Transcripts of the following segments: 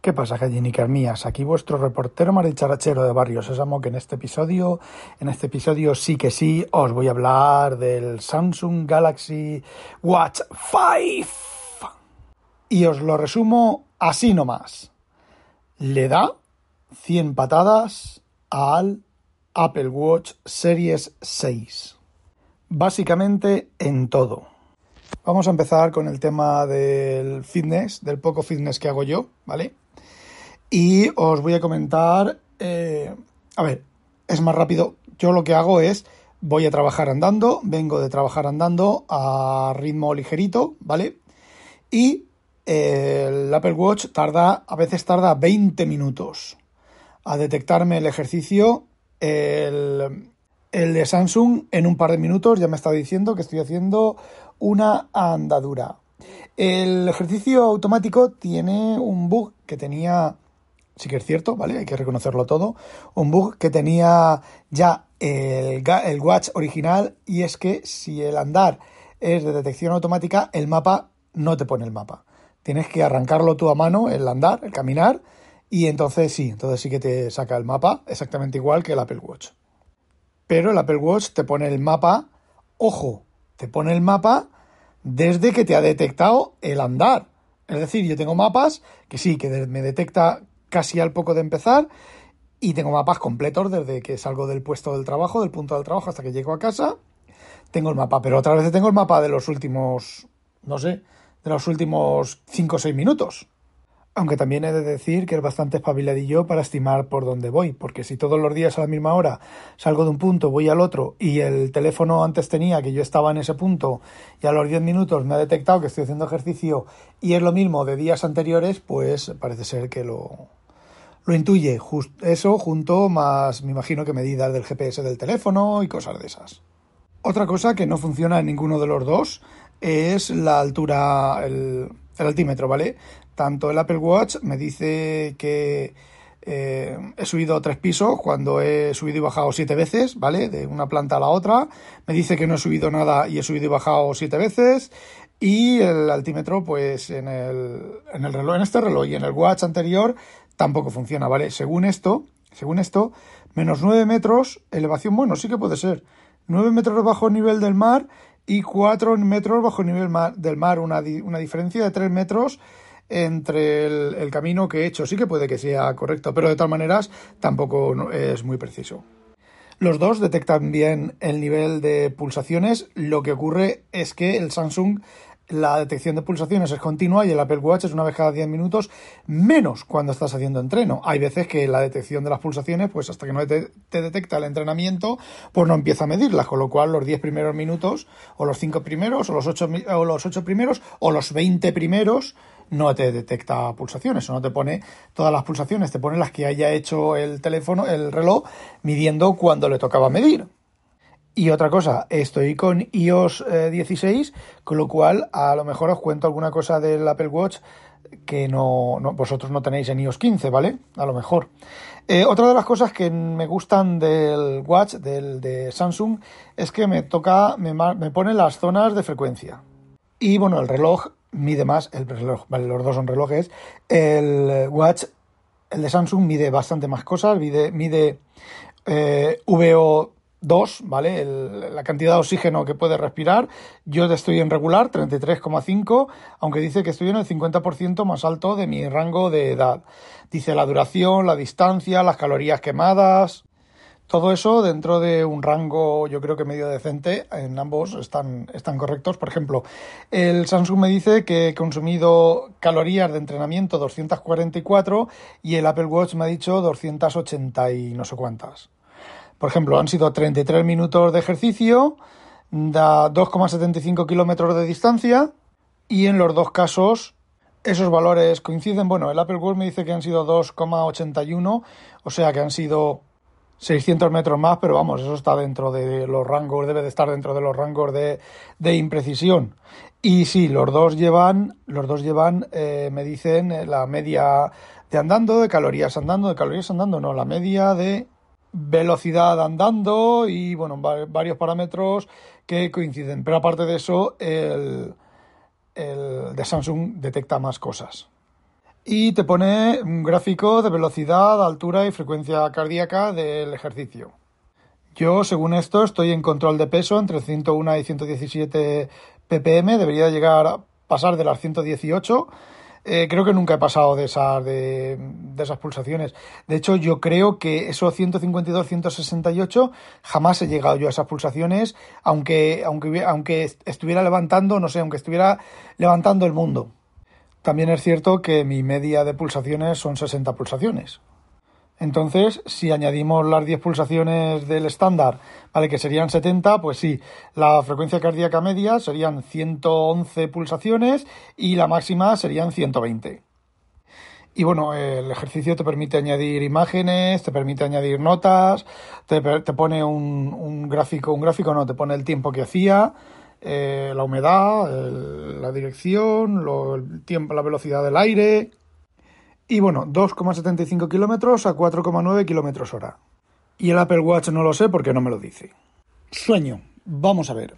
¿Qué pasa, gallinicas mías? Aquí vuestro reportero maricharachero de Barrio Sésamo, que en este episodio, en este episodio sí que sí, os voy a hablar del Samsung Galaxy Watch 5. Y os lo resumo así nomás. Le da 100 patadas al Apple Watch Series 6. Básicamente en todo. Vamos a empezar con el tema del fitness, del poco fitness que hago yo, ¿vale? Y os voy a comentar, eh, a ver, es más rápido. Yo lo que hago es, voy a trabajar andando, vengo de trabajar andando a ritmo ligerito, ¿vale? Y el Apple Watch tarda, a veces tarda 20 minutos a detectarme el ejercicio. El, el de Samsung en un par de minutos ya me está diciendo que estoy haciendo una andadura. El ejercicio automático tiene un bug que tenía sí que es cierto, ¿vale? Hay que reconocerlo todo. Un bug que tenía ya el, el Watch original y es que si el andar es de detección automática, el mapa no te pone el mapa. Tienes que arrancarlo tú a mano, el andar, el caminar, y entonces sí, entonces sí que te saca el mapa, exactamente igual que el Apple Watch. Pero el Apple Watch te pone el mapa, ojo, te pone el mapa desde que te ha detectado el andar. Es decir, yo tengo mapas que sí, que me detecta casi al poco de empezar y tengo mapas completos desde que salgo del puesto del trabajo, del punto del trabajo hasta que llego a casa. Tengo el mapa, pero otra vez tengo el mapa de los últimos, no sé, de los últimos 5 o 6 minutos. Aunque también he de decir que es bastante espabiladillo para estimar por dónde voy, porque si todos los días a la misma hora salgo de un punto, voy al otro y el teléfono antes tenía que yo estaba en ese punto y a los 10 minutos me ha detectado que estoy haciendo ejercicio y es lo mismo de días anteriores, pues parece ser que lo, lo intuye. eso junto más, me imagino que medidas del GPS del teléfono y cosas de esas. Otra cosa que no funciona en ninguno de los dos es la altura, el, altímetro, ¿vale? Tanto el Apple Watch me dice que eh, he subido tres pisos cuando he subido y bajado siete veces, ¿vale? De una planta a la otra. Me dice que no he subido nada y he subido y bajado siete veces. Y el altímetro, pues en el, en el reloj, en este reloj y en el watch anterior, tampoco funciona, ¿vale? Según esto, según esto, menos 9 metros, elevación, bueno, sí que puede ser. 9 metros bajo nivel del mar y 4 metros bajo nivel del mar, una, una diferencia de 3 metros entre el, camino que he hecho. Sí que puede que sea correcto, pero de todas maneras tampoco es muy preciso. Los dos detectan bien el nivel de pulsaciones. Lo que ocurre es que el Samsung la detección de pulsaciones es continua y el Apple Watch es una vez cada 10 minutos, menos cuando estás haciendo entreno. Hay veces que la detección de las pulsaciones, pues hasta que no te, detecta el entrenamiento, pues no empieza a medirlas, con lo cual los 10 primeros minutos, o los 5 primeros, o los 8, o los 8 primeros, o los 20 primeros, no te detecta pulsaciones, o no te pone todas las pulsaciones, te pone las que haya hecho el teléfono, el reloj, midiendo cuando le tocaba medir. Y otra cosa, estoy con iOS 16, eh, con lo cual a lo mejor os cuento alguna cosa del Apple Watch que no, vosotros no tenéis en iOS 15, ¿vale? A lo mejor. Eh, otra de las cosas que me gustan del Watch, del de Samsung, es que me toca, me, me pone las zonas de frecuencia. Y bueno, el reloj mide más, el reloj, vale, los dos son relojes. El Watch, el de Samsung mide bastante más cosas, mide, mide eh, VO 2, ¿vale? la cantidad de oxígeno que puede respirar. Yo estoy en regular, 33,5, aunque dice que estoy en el 50% más alto de mi rango de edad. Dice la duración, la distancia, las calorías quemadas. Todo eso dentro de un rango, yo creo que medio decente, en ambos están, están correctos. Por ejemplo, el Samsung me dice que he consumido calorías de entrenamiento 244 y el Apple Watch me ha dicho 280 y no sé cuántas. Por ejemplo, han sido 33 minutos de ejercicio, da 2,75 kilómetros de distancia y en los dos casos esos valores coinciden. Bueno, el Apple Watch me dice que han sido 2,81, o sea que han sido 600 metros más, pero vamos, eso está dentro de los rangos, debe de estar dentro de los rangos de, de imprecisión. Y sí, los dos llevan, los dos llevan, eh, me dicen, eh, la media de andando, de calorías andando, de calorías andando, no, la media de velocidad andando y, bueno, varios parámetros que coinciden. Pero aparte de eso, el, el de Samsung detecta más cosas. Y te pone un gráfico de velocidad, altura y frecuencia cardíaca del ejercicio. Yo, según esto, estoy en control de peso entre 101 y 117 ppm, debería llegar a pasar de las 118. Eh, creo que nunca he pasado de esas, de, esas pulsaciones. De hecho, yo creo que esos 152, 168 jamás he llegado yo a esas pulsaciones, aunque, aunque, aunque estuviera levantando, no sé, aunque estuviera levantando el mundo. También es cierto que mi media de pulsaciones son 60 pulsaciones. Entonces, si añadimos las 10 pulsaciones del estándar, ¿vale? Que serían 70, pues sí, la frecuencia cardíaca media serían 111 pulsaciones y la máxima serían 120. Y bueno, el ejercicio te permite añadir imágenes, te permite añadir notas, te, pone un, gráfico, un gráfico no, te pone el tiempo que hacía, eh, la humedad, la dirección, el tiempo, la velocidad del aire, y bueno, 2,75 kilómetros a 4,9 kilómetros hora. Y el Apple Watch no lo sé porque no me lo dice. Sueño. Vamos a ver.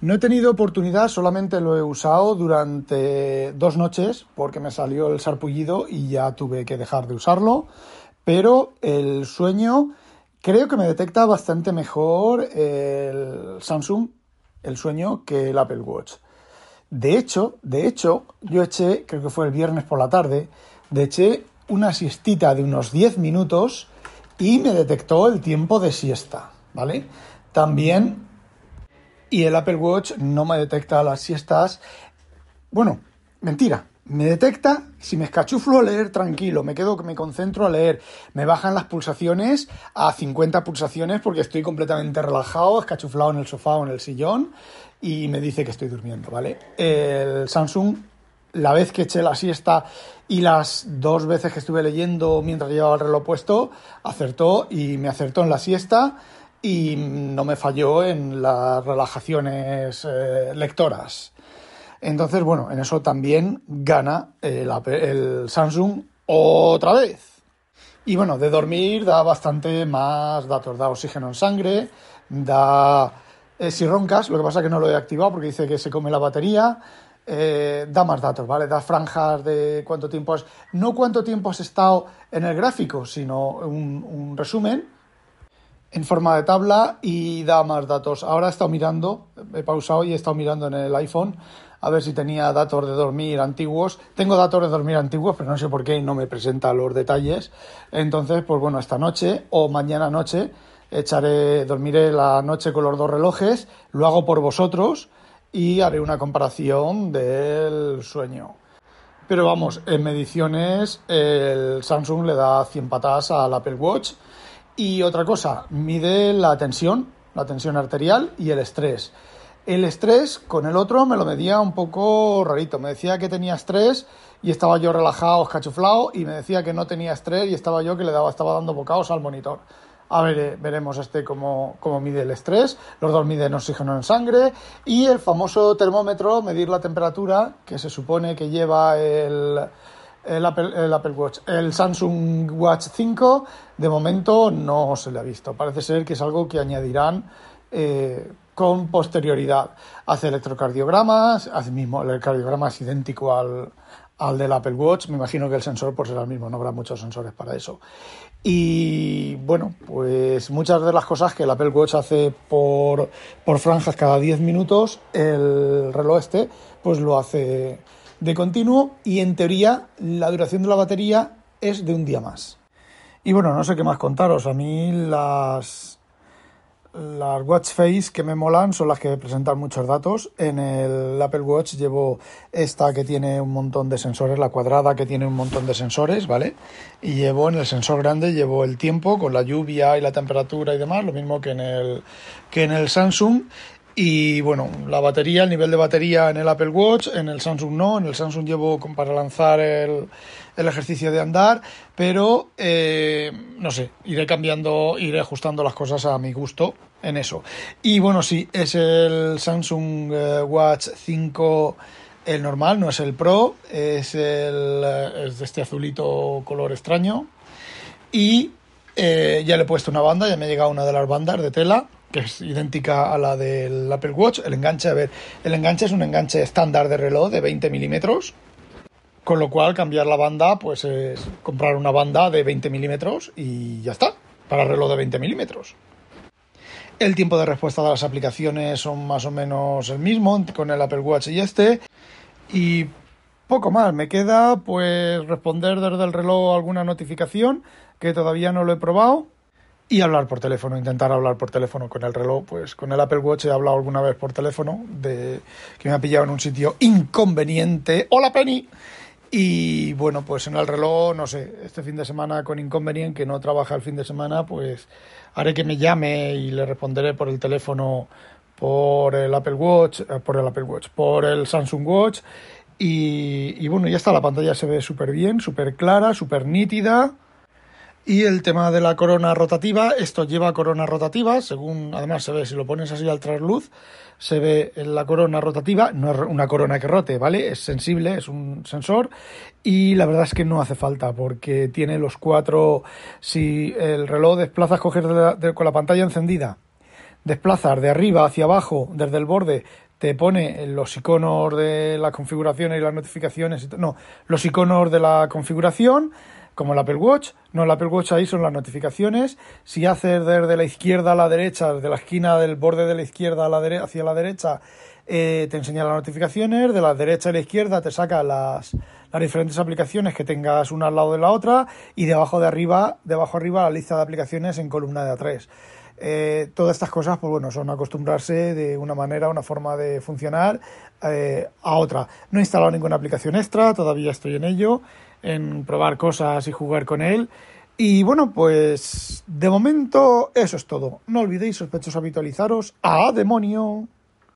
No he tenido oportunidad, solamente lo he usado durante dos noches porque me salió el sarpullido y ya tuve que dejar de usarlo. Pero el sueño creo que me detecta bastante mejor el Samsung, el sueño, que el Apple Watch. De hecho, de hecho, yo eché, creo que fue el viernes por la tarde, de eché una siestita de unos 10 minutos y me detectó el tiempo de siesta, ¿vale? También, y el Apple Watch no me detecta las siestas. Bueno, mentira, me detecta si me escachuflo a leer tranquilo, me quedo, me concentro a leer, me bajan las pulsaciones a 50 pulsaciones porque estoy completamente relajado, escachuflado en el sofá o en el sillón y me dice que estoy durmiendo, ¿vale? El Samsung la vez que eché la siesta y las dos veces que estuve leyendo mientras llevaba el reloj puesto, acertó y me acertó en la siesta y no me falló en las relajaciones eh, lectoras. Entonces, bueno, en eso también gana el, el, Samsung otra vez. Y bueno, de dormir da bastante más datos, da oxígeno en sangre, da... Eh, si roncas, lo que pasa es que no lo he activado porque dice que se come la batería, eh, da más datos, ¿vale? Da franjas de cuánto tiempo has, no cuánto tiempo has estado en el gráfico, sino un, resumen en forma de tabla y da más datos. Ahora he estado mirando, he pausado y he estado mirando en el iPhone a ver si tenía datos de dormir antiguos. Tengo datos de dormir antiguos, pero no sé por qué no me presenta los detalles. Entonces, pues bueno, esta noche o mañana noche echaré, dormiré la noche con los dos relojes, lo hago por vosotros y haré una comparación del sueño. Pero vamos, en mediciones el Samsung le da 100 patas al Apple Watch. Y otra cosa, mide la tensión, la tensión arterial y el estrés. El estrés con el otro me lo medía un poco rarito. Me decía que tenía estrés y estaba yo relajado, escachuflado, y me decía que no tenía estrés y estaba yo que le daba, estaba dando bocados al monitor. A ver, eh, veremos este cómo, mide el estrés. Los dos miden oxígeno en sangre. Y el famoso termómetro, medir la temperatura, que se supone que lleva el, el, Apple, Watch. El Samsung Watch 5, de momento no se le ha visto. Parece ser que es algo que añadirán eh, con posterioridad. Hace electrocardiogramas, hace mismo, el cardiograma es idéntico al, al del Apple Watch. Me imagino que el sensor pues será el mismo, no habrá muchos sensores para eso. Y bueno, pues muchas de las cosas que el Apple Watch hace por, por franjas cada 10 minutos, el reloj este pues lo hace de continuo y en teoría la duración de la batería es de un día más. Y bueno, no sé qué más contaros. A mí las, las watch face que me molan son las que presentan muchos datos. En el Apple Watch llevo esta que tiene un montón de sensores, la cuadrada que tiene un montón de sensores, ¿vale? Y llevo en el sensor grande, llevo el tiempo con la lluvia y la temperatura y demás, lo mismo que en el, que en el Samsung. Y bueno, la batería, el nivel de batería en el Apple Watch, en el Samsung no, en el Samsung llevo para lanzar el, el ejercicio de andar, pero eh, no sé, iré cambiando, iré ajustando las cosas a mi gusto en eso. Y bueno, sí, es el Samsung eh, Watch 5 el normal, no es el Pro, es el eh, de este azulito color extraño. Y ya le he puesto una banda, ya me ha llegado una de las bandas de tela que es idéntica a la del Apple Watch. El enganche, a ver, el enganche es un enganche estándar de reloj de 20 milímetros, con lo cual cambiar la banda, pues es comprar una banda de 20 milímetros y ya está, para reloj de 20 milímetros. El tiempo de respuesta de las aplicaciones son más o menos el mismo con el Apple Watch y este. Y poco más, me queda pues responder desde el reloj alguna notificación que todavía no lo he probado y hablar por teléfono, intentar hablar por teléfono con el reloj, pues con el Apple Watch he hablado alguna vez por teléfono de que me ha pillado en un sitio inconveniente. Hola Penny. Y bueno, pues en el reloj, no sé, este fin de semana con inconveniente que no trabaja el fin de semana, pues haré que me llame y le responderé por el teléfono por el Apple Watch, eh, por el Apple Watch, por el Samsung Watch y, y bueno, ya está, la pantalla se ve súper bien, súper clara, súper nítida y el tema de la corona rotativa, esto lleva corona rotativa, según además se ve, si lo pones así al trasluz, se ve la corona rotativa, no es una corona que rote, ¿vale? Es sensible, es un sensor y la verdad es que no hace falta porque tiene los cuatro, si el reloj desplazas, coger con la pantalla encendida, desplazar de arriba hacia abajo, desde el borde, te pone los iconos de las configuraciones y las notificaciones, no, los iconos de la configuración, como el Apple Watch. No, el Apple Watch ahí son las notificaciones. Si haces desde la izquierda a la derecha, desde la esquina del borde de la izquierda a la hacia la derecha, eh, te enseña las notificaciones. De la derecha a la izquierda te saca las, las diferentes aplicaciones que tengas una al lado de la otra. Y de abajo de arriba, de abajo arriba, la lista de aplicaciones en columna de A3. Eh, todas estas cosas, pues bueno, son acostumbrarse de una manera, una forma de funcionar eh, a otra. No he instalado ninguna aplicación extra, todavía estoy en ello en probar cosas y jugar con él. Y bueno, pues de momento eso es todo. No olvidéis, sospechosos, habitualizaros. ¡A demonio!